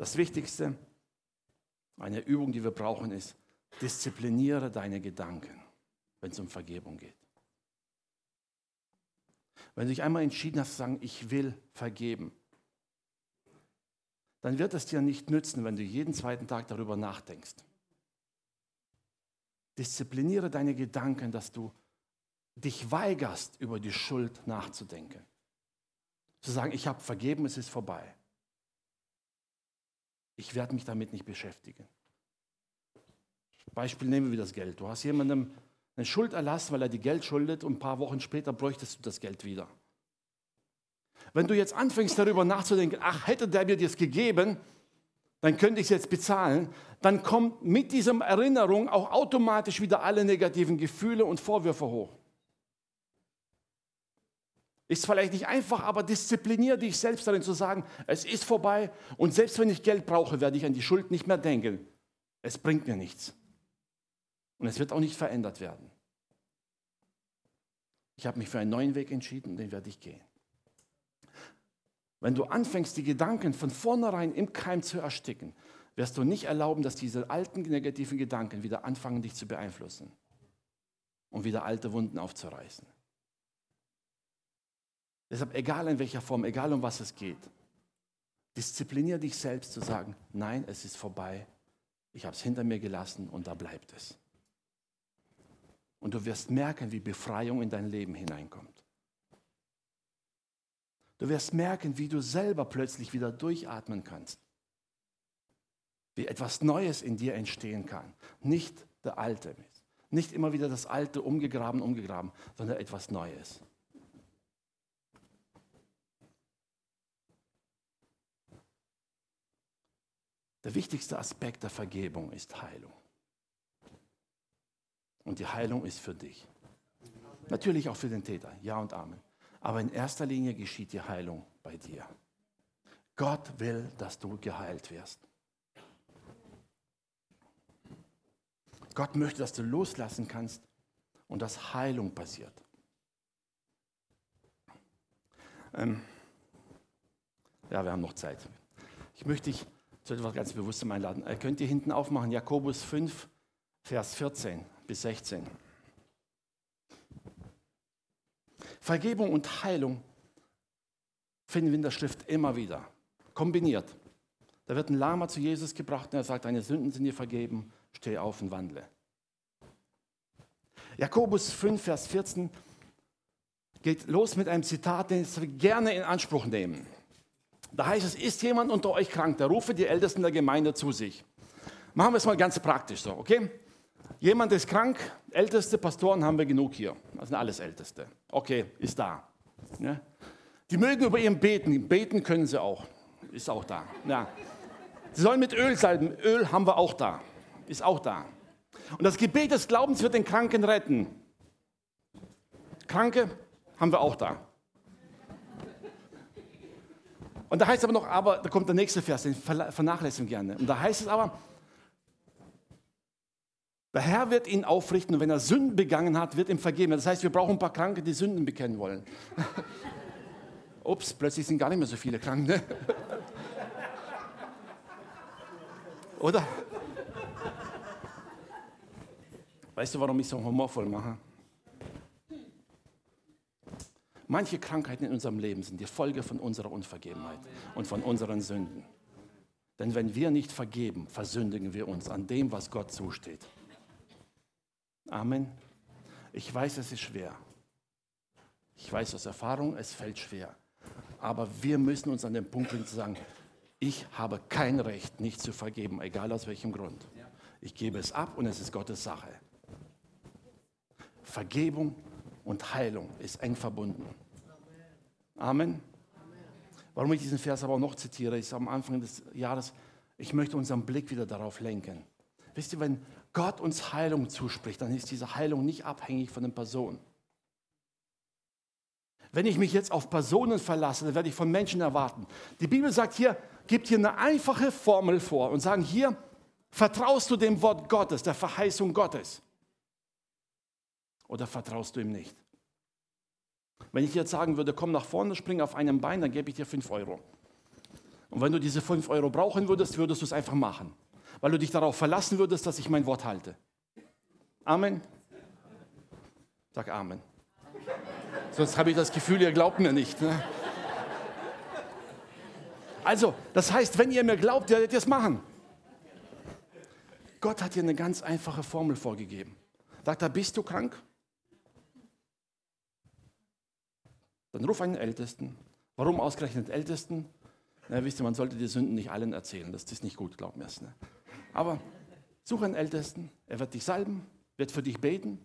Das Wichtigste, eine Übung, die wir brauchen, ist, diszipliniere deine Gedanken, wenn es um Vergebung geht. Wenn du dich einmal entschieden hast zu sagen, ich will vergeben, dann wird es dir nicht nützen, wenn du jeden zweiten Tag darüber nachdenkst. Diszipliniere deine Gedanken, dass du dich weigerst, über die Schuld nachzudenken. Zu sagen, ich habe vergeben, es ist vorbei. Ich werde mich damit nicht beschäftigen. Beispiel nehmen wir das Geld. Du hast jemandem eine Schuld erlassen, weil er die Geld schuldet und ein paar Wochen später bräuchtest du das Geld wieder. Wenn du jetzt anfängst darüber nachzudenken, ach, hätte der mir das gegeben, dann könnte ich es jetzt bezahlen, dann kommt mit dieser Erinnerung auch automatisch wieder alle negativen Gefühle und Vorwürfe hoch. Ist vielleicht nicht einfach, aber diszipliniere dich selbst darin zu sagen, es ist vorbei und selbst wenn ich Geld brauche, werde ich an die Schuld nicht mehr denken. Es bringt mir nichts. Und es wird auch nicht verändert werden. Ich habe mich für einen neuen Weg entschieden den werde ich gehen. Wenn du anfängst, die Gedanken von vornherein im Keim zu ersticken, wirst du nicht erlauben, dass diese alten negativen Gedanken wieder anfangen, dich zu beeinflussen und wieder alte Wunden aufzureißen. Deshalb, egal in welcher Form, egal um was es geht, Disziplinier dich selbst zu sagen, nein, es ist vorbei. Ich habe es hinter mir gelassen und da bleibt es. Und du wirst merken, wie Befreiung in dein Leben hineinkommt. Du wirst merken, wie du selber plötzlich wieder durchatmen kannst. Wie etwas Neues in dir entstehen kann. Nicht der Alte. Nicht immer wieder das Alte umgegraben, umgegraben, sondern etwas Neues. Der wichtigste Aspekt der Vergebung ist Heilung. Und die Heilung ist für dich. Natürlich auch für den Täter, ja und Amen. Aber in erster Linie geschieht die Heilung bei dir. Gott will, dass du geheilt wirst. Gott möchte, dass du loslassen kannst und dass Heilung passiert. Ähm ja, wir haben noch Zeit. Ich möchte dich zu etwas ganz Bewusstem einladen. Äh, könnt ihr hinten aufmachen, Jakobus 5, Vers 14 bis 16. Vergebung und Heilung finden wir in der Schrift immer wieder, kombiniert. Da wird ein Lama zu Jesus gebracht und er sagt, deine Sünden sind dir vergeben, steh auf und wandle. Jakobus 5, Vers 14 geht los mit einem Zitat, den ich gerne in Anspruch nehmen. Da heißt es, ist jemand unter euch krank, der rufe die Ältesten der Gemeinde zu sich. Machen wir es mal ganz praktisch so, okay? Jemand ist krank, älteste Pastoren haben wir genug hier. Das sind alles Älteste. Okay, ist da. Ja? Die mögen über ihn beten. Beten können sie auch. Ist auch da. Ja. Sie sollen mit Öl salben. Öl haben wir auch da. Ist auch da. Und das Gebet des Glaubens wird den Kranken retten. Kranke haben wir auch da. Und da heißt es aber noch, aber, da kommt der nächste Vers, den vernachlässigen gerne. Und da heißt es aber, der Herr wird ihn aufrichten und wenn er Sünden begangen hat, wird ihm vergeben. Das heißt, wir brauchen ein paar Kranke, die Sünden bekennen wollen. Ups, plötzlich sind gar nicht mehr so viele Kranke. Ne? Oder? Weißt du, warum ich so humorvoll mache? Manche Krankheiten in unserem Leben sind die Folge von unserer Unvergebenheit und von unseren Sünden. Denn wenn wir nicht vergeben, versündigen wir uns an dem, was Gott zusteht. Amen. Ich weiß, es ist schwer. Ich weiß aus Erfahrung, es fällt schwer. Aber wir müssen uns an den Punkt bringen zu sagen, ich habe kein Recht, nicht zu vergeben, egal aus welchem Grund. Ich gebe es ab und es ist Gottes Sache. Vergebung und Heilung ist eng verbunden. Amen. Warum ich diesen Vers aber auch noch zitiere, ist am Anfang des Jahres, ich möchte unseren Blick wieder darauf lenken. Wisst ihr, wenn Gott uns Heilung zuspricht, dann ist diese Heilung nicht abhängig von den Personen. Wenn ich mich jetzt auf Personen verlasse, dann werde ich von Menschen erwarten. Die Bibel sagt hier, gibt hier eine einfache Formel vor und sagen hier, vertraust du dem Wort Gottes, der Verheißung Gottes? Oder vertraust du ihm nicht? Wenn ich jetzt sagen würde, komm nach vorne, spring auf einem Bein, dann gebe ich dir 5 Euro. Und wenn du diese 5 Euro brauchen würdest, würdest du es einfach machen weil du dich darauf verlassen würdest, dass ich mein Wort halte. Amen. Sag Amen. Sonst habe ich das Gefühl, ihr glaubt mir nicht. Ne? Also, das heißt, wenn ihr mir glaubt, werdet ihr es machen. Gott hat dir eine ganz einfache Formel vorgegeben. Sagt er, bist du krank? Dann ruf einen Ältesten. Warum ausgerechnet Ältesten? Na, wisst ihr, man sollte die Sünden nicht allen erzählen. Das ist nicht gut, glaub mir. Ne? Aber such einen Ältesten, er wird dich salben, wird für dich beten.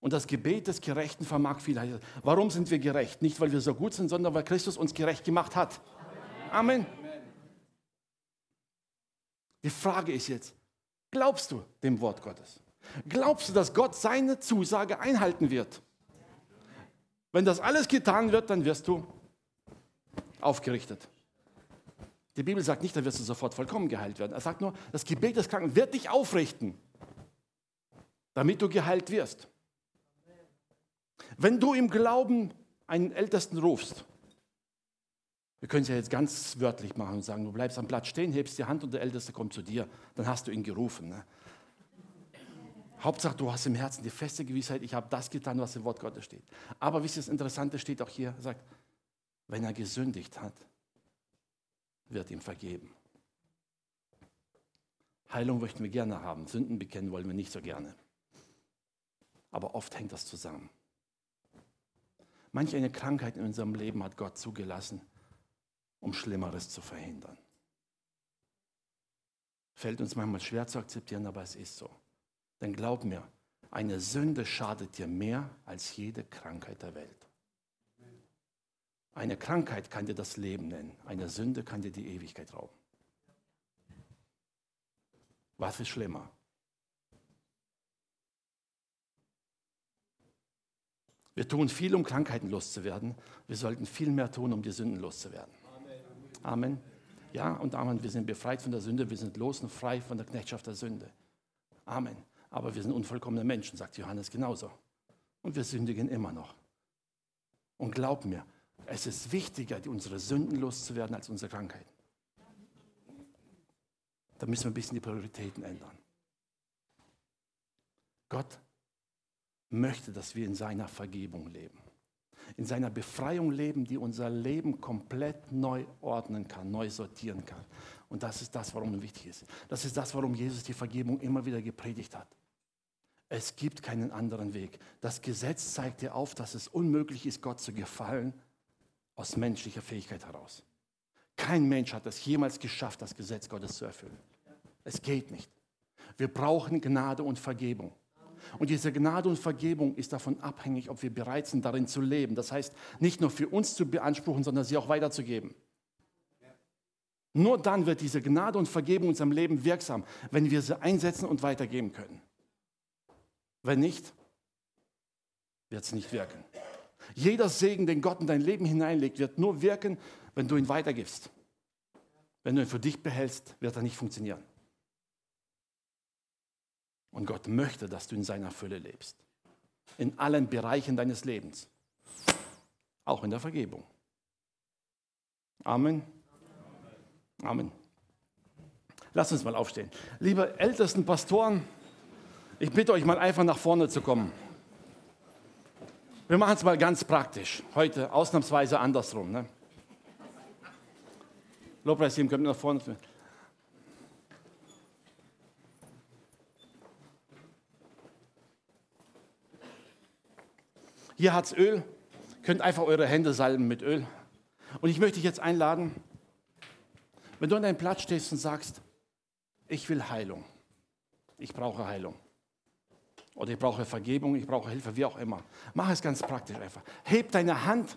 Und das Gebet des Gerechten vermag viel. Warum sind wir gerecht? Nicht, weil wir so gut sind, sondern weil Christus uns gerecht gemacht hat. Amen. Die Frage ist jetzt, glaubst du dem Wort Gottes? Glaubst du, dass Gott seine Zusage einhalten wird? Wenn das alles getan wird, dann wirst du aufgerichtet. Die Bibel sagt nicht, dann wirst du sofort vollkommen geheilt werden. Er sagt nur, das Gebet des Kranken wird dich aufrichten, damit du geheilt wirst. Wenn du im Glauben einen Ältesten rufst, wir können es ja jetzt ganz wörtlich machen und sagen, du bleibst am Platz stehen, hebst die Hand und der Älteste kommt zu dir, dann hast du ihn gerufen. Ne? Hauptsache, du hast im Herzen die feste Gewissheit, ich habe das getan, was im Wort Gottes steht. Aber wisst ihr, das Interessante steht auch hier, er sagt, wenn er gesündigt hat, wird ihm vergeben. Heilung möchten wir gerne haben, Sünden bekennen wollen wir nicht so gerne. Aber oft hängt das zusammen. Manch eine Krankheit in unserem Leben hat Gott zugelassen, um Schlimmeres zu verhindern. Fällt uns manchmal schwer zu akzeptieren, aber es ist so. Denn glaub mir, eine Sünde schadet dir mehr als jede Krankheit der Welt. Eine Krankheit kann dir das Leben nennen, eine Sünde kann dir die Ewigkeit rauben. Was ist schlimmer? Wir tun viel, um Krankheiten loszuwerden. Wir sollten viel mehr tun, um die Sünden loszuwerden. Amen. Ja und Amen. Wir sind befreit von der Sünde. Wir sind los und frei von der Knechtschaft der Sünde. Amen. Aber wir sind unvollkommene Menschen, sagt Johannes genauso. Und wir sündigen immer noch. Und glaub mir, es ist wichtiger, unsere Sünden loszuwerden, als unsere Krankheiten. Da müssen wir ein bisschen die Prioritäten ändern. Gott möchte, dass wir in seiner Vergebung leben. In seiner Befreiung leben, die unser Leben komplett neu ordnen kann, neu sortieren kann. Und das ist das, warum es wichtig ist. Das ist das, warum Jesus die Vergebung immer wieder gepredigt hat. Es gibt keinen anderen Weg. Das Gesetz zeigt dir auf, dass es unmöglich ist, Gott zu gefallen aus menschlicher Fähigkeit heraus. Kein Mensch hat es jemals geschafft, das Gesetz Gottes zu erfüllen. Es geht nicht. Wir brauchen Gnade und Vergebung. Und diese Gnade und Vergebung ist davon abhängig, ob wir bereit sind, darin zu leben. Das heißt, nicht nur für uns zu beanspruchen, sondern sie auch weiterzugeben. Nur dann wird diese Gnade und Vergebung in unserem Leben wirksam, wenn wir sie einsetzen und weitergeben können. Wenn nicht, wird es nicht wirken. Jeder Segen, den Gott in dein Leben hineinlegt, wird nur wirken, wenn du ihn weitergibst. Wenn du ihn für dich behältst, wird er nicht funktionieren. Und Gott möchte, dass du in seiner Fülle lebst. In allen Bereichen deines Lebens. Auch in der Vergebung. Amen. Amen. Lass uns mal aufstehen. Liebe ältesten Pastoren, ich bitte euch mal einfach nach vorne zu kommen. Wir machen es mal ganz praktisch. Heute ausnahmsweise andersrum. Ne? Lobpreisteam, kommt nach vorne. Hier hat es Öl. Könnt einfach eure Hände salben mit Öl. Und ich möchte dich jetzt einladen, wenn du an deinem Platz stehst und sagst, ich will Heilung. Ich brauche Heilung. Oder ich brauche Vergebung, ich brauche Hilfe, wie auch immer. Mach es ganz praktisch einfach. Heb deine Hand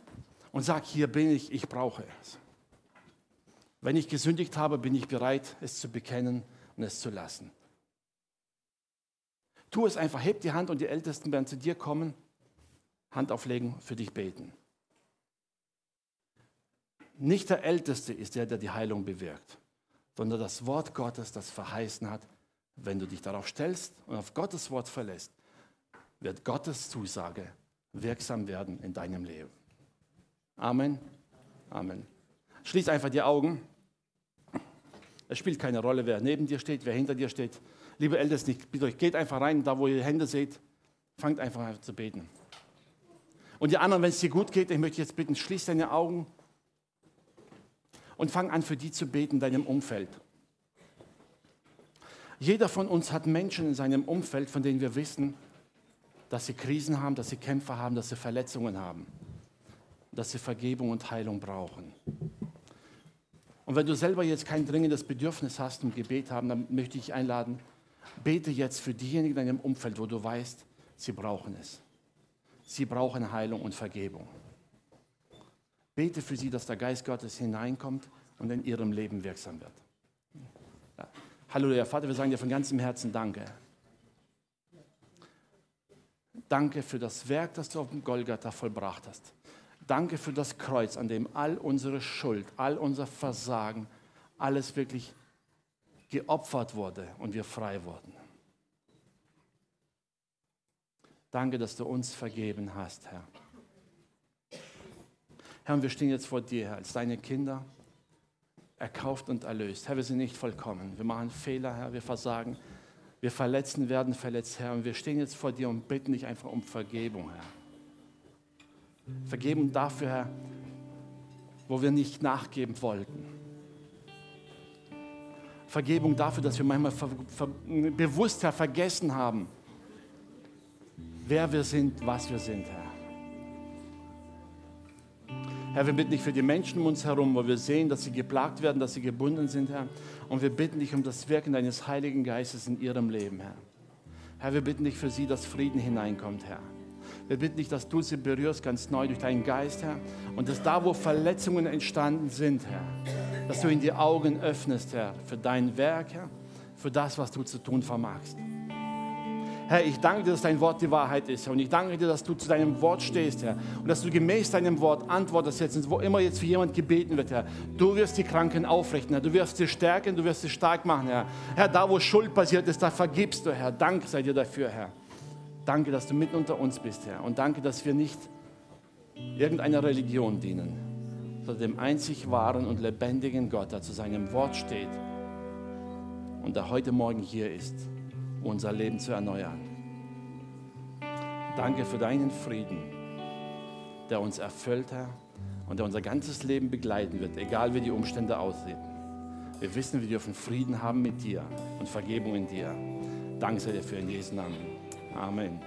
und sag, hier bin ich, ich brauche es. Wenn ich gesündigt habe, bin ich bereit, es zu bekennen und es zu lassen. Tu es einfach, heb die Hand und die Ältesten werden zu dir kommen Hand auflegen, für dich beten. Nicht der Älteste ist der, der die Heilung bewirkt, sondern das Wort Gottes, das verheißen hat, wenn du dich darauf stellst und auf Gottes Wort verlässt, wird Gottes Zusage wirksam werden in deinem Leben. Amen. Amen. Schließ einfach die Augen. Es spielt keine Rolle, wer neben dir steht, wer hinter dir steht. Liebe Ältesten, ich bitte euch, geht einfach rein, da wo ihr Hände seht, fangt einfach an zu beten. Und die anderen, wenn es dir gut geht, ich möchte jetzt bitten, schließ deine Augen und fang an, für die zu beten in deinem Umfeld. Jeder von uns hat Menschen in seinem Umfeld, von denen wir wissen, dass sie Krisen haben, dass sie Kämpfe haben, dass sie Verletzungen haben, dass sie Vergebung und Heilung brauchen. Und wenn du selber jetzt kein dringendes Bedürfnis hast und Gebet haben, dann möchte ich einladen, bete jetzt für diejenigen in deinem Umfeld, wo du weißt, sie brauchen es. Sie brauchen Heilung und Vergebung. Bete für sie, dass der Geist Gottes hineinkommt und in ihrem Leben wirksam wird. Ja. Halleluja, Vater, wir sagen dir von ganzem Herzen Danke. Danke für das Werk, das du auf dem Golgatha vollbracht hast. Danke für das Kreuz, an dem all unsere Schuld, all unser Versagen, alles wirklich geopfert wurde und wir frei wurden. Danke, dass du uns vergeben hast, Herr. Herr, und wir stehen jetzt vor dir, Herr, als deine Kinder, erkauft und erlöst. Herr, wir sind nicht vollkommen. Wir machen Fehler, Herr, wir versagen. Wir verletzen, werden verletzt, Herr. Und wir stehen jetzt vor dir und bitten dich einfach um Vergebung, Herr. Vergebung dafür, Herr, wo wir nicht nachgeben wollten. Vergebung dafür, dass wir manchmal ver, ver, bewusst Herr, vergessen haben, wer wir sind, was wir sind, Herr. Herr, wir bitten dich für die Menschen um uns herum, wo wir sehen, dass sie geplagt werden, dass sie gebunden sind, Herr. Und wir bitten dich um das Wirken deines Heiligen Geistes in ihrem Leben, Herr. Herr, wir bitten dich für sie, dass Frieden hineinkommt, Herr. Wir bitten dich, dass du sie berührst ganz neu durch deinen Geist, Herr. Und dass da, wo Verletzungen entstanden sind, Herr, dass du ihnen die Augen öffnest, Herr, für dein Werk, Herr, für das, was du zu tun vermagst. Herr, ich danke dir, dass dein Wort die Wahrheit ist. Und ich danke dir, dass du zu deinem Wort stehst, Herr. Und dass du gemäß deinem Wort antwortest jetzt, wo immer jetzt für jemand gebeten wird, Herr. Du wirst die Kranken aufrichten, Herr. Du wirst sie stärken, du wirst sie stark machen, Herr. Herr, da wo Schuld passiert ist, da vergibst du, Herr. Danke sei dir dafür, Herr. Danke, dass du mitten unter uns bist, Herr. Und danke, dass wir nicht irgendeiner Religion dienen, sondern dem einzig wahren und lebendigen Gott, der zu seinem Wort steht und der heute Morgen hier ist unser Leben zu erneuern. Danke für deinen Frieden, der uns erfüllt, Herr, und der unser ganzes Leben begleiten wird, egal wie die Umstände aussehen. Wir wissen, wir dürfen Frieden haben mit dir und Vergebung in dir. Danke sei dir für in Jesu Namen. Amen.